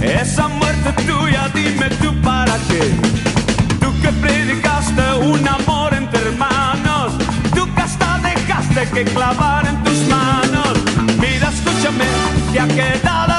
Esa muerte tuya, dime tú para qué. Tú que predicaste un amor entre hermanos, tú que hasta dejaste que clavar en tus manos. Mira, escúchame, ya quedada.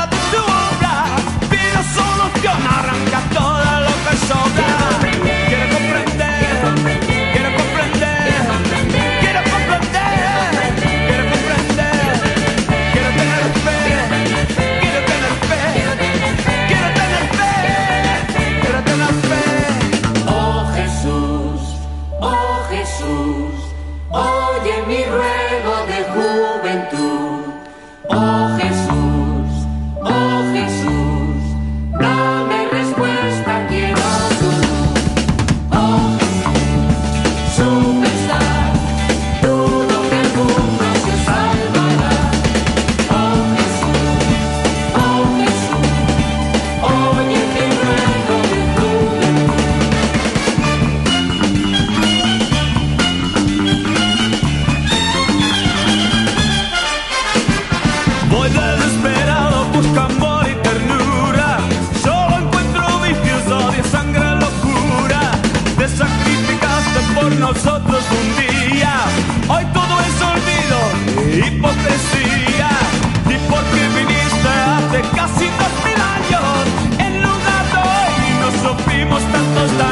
En un rato y nos supimos tantos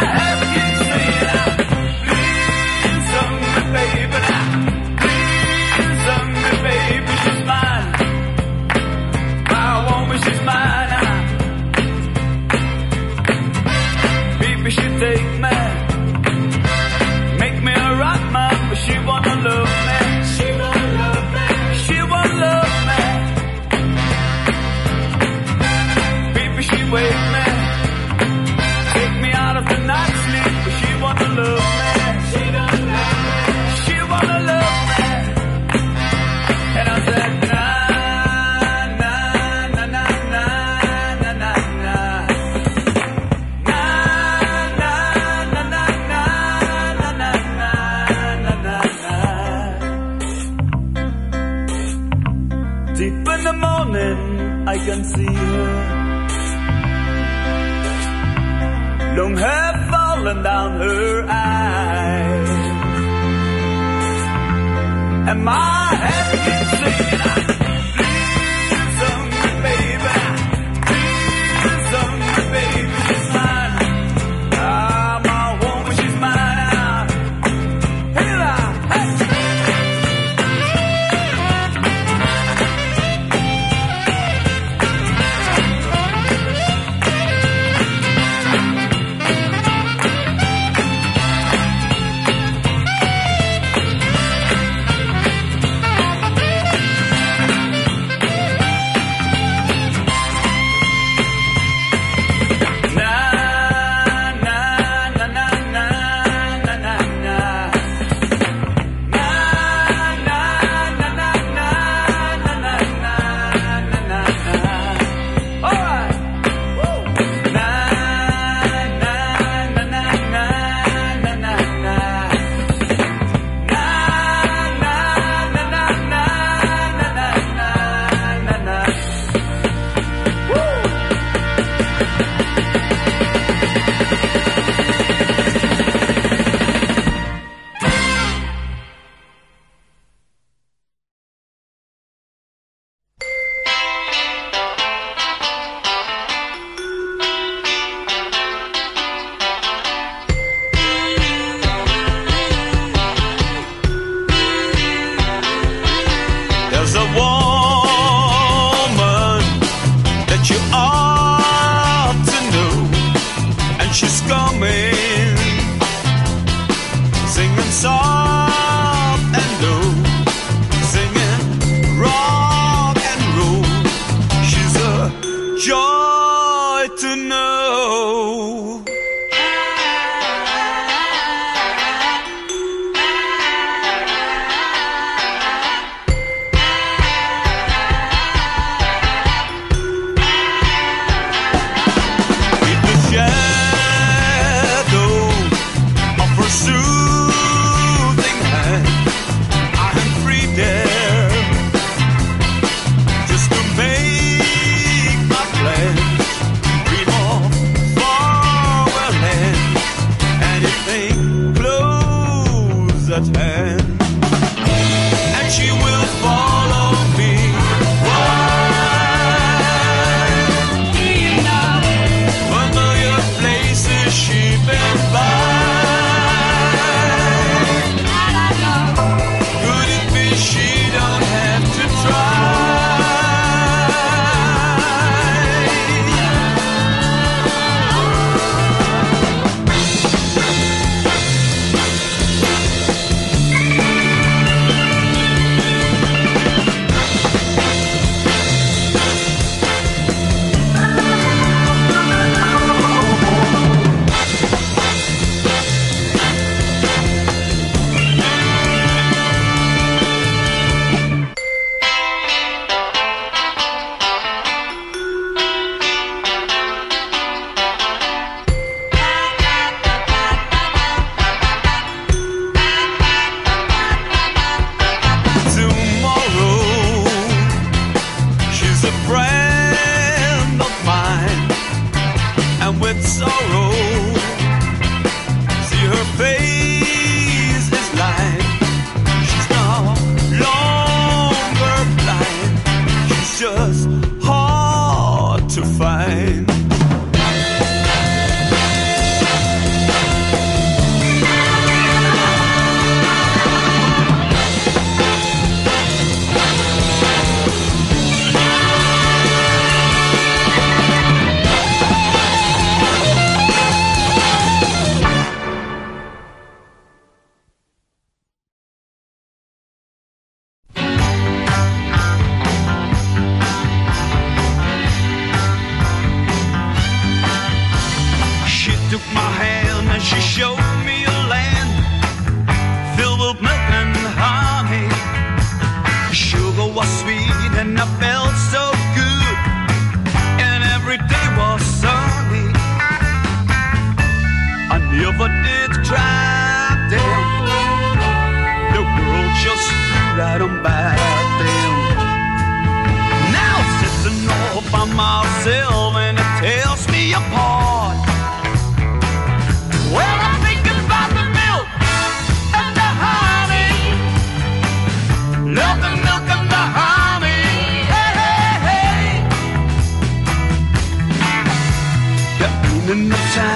have you seen? high and you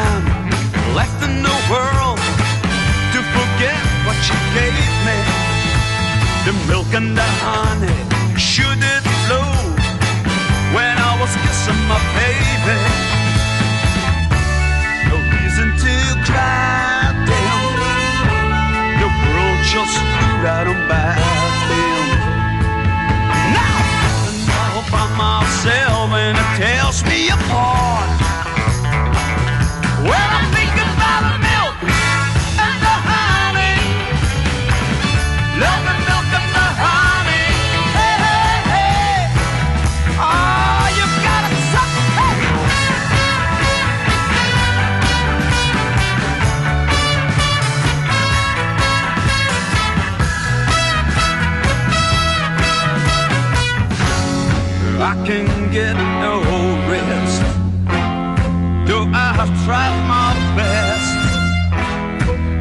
time left in the world to forget what you gave me. The milk and the honey, should it flow when I was kissing my baby? No reason to cry, damn. The world just flew right on by them. Now I'm all by myself and it tears me apart.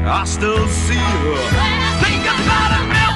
I still see her. Think about the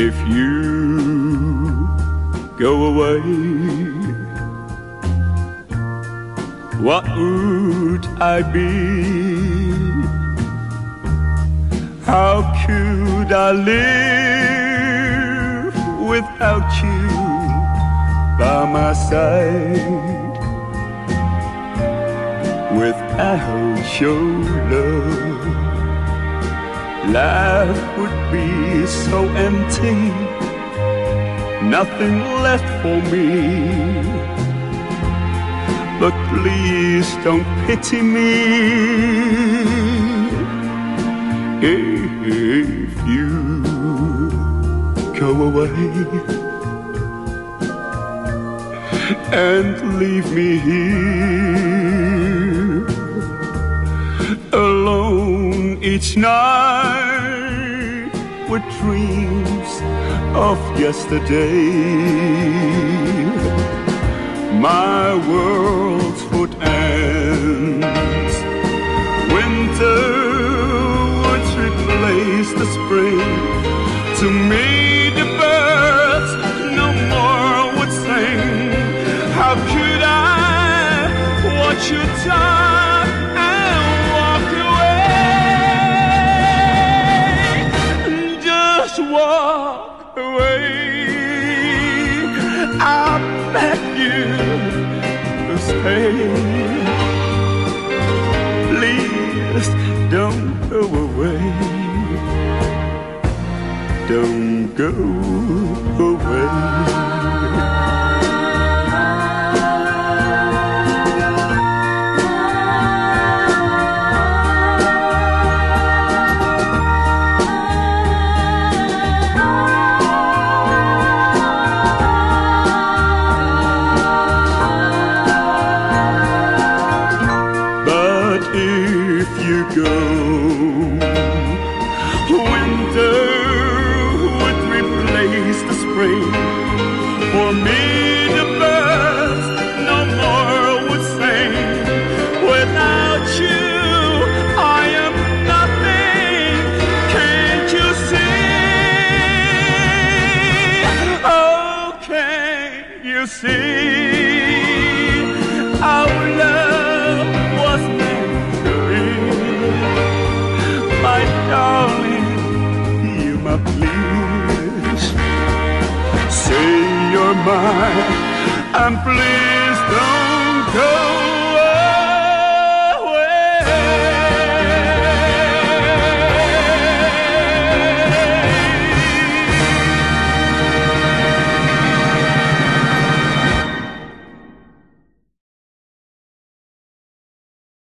If you go away, what would I be? How could I live without you by my side? Without your love Life would be so empty, nothing left for me. But please don't pity me if you go away and leave me here alone each night with dreams of yesterday. My world would end. Winter would replace the spring. To me, stay. Please don't go away. Don't go away. If you go, and please don't.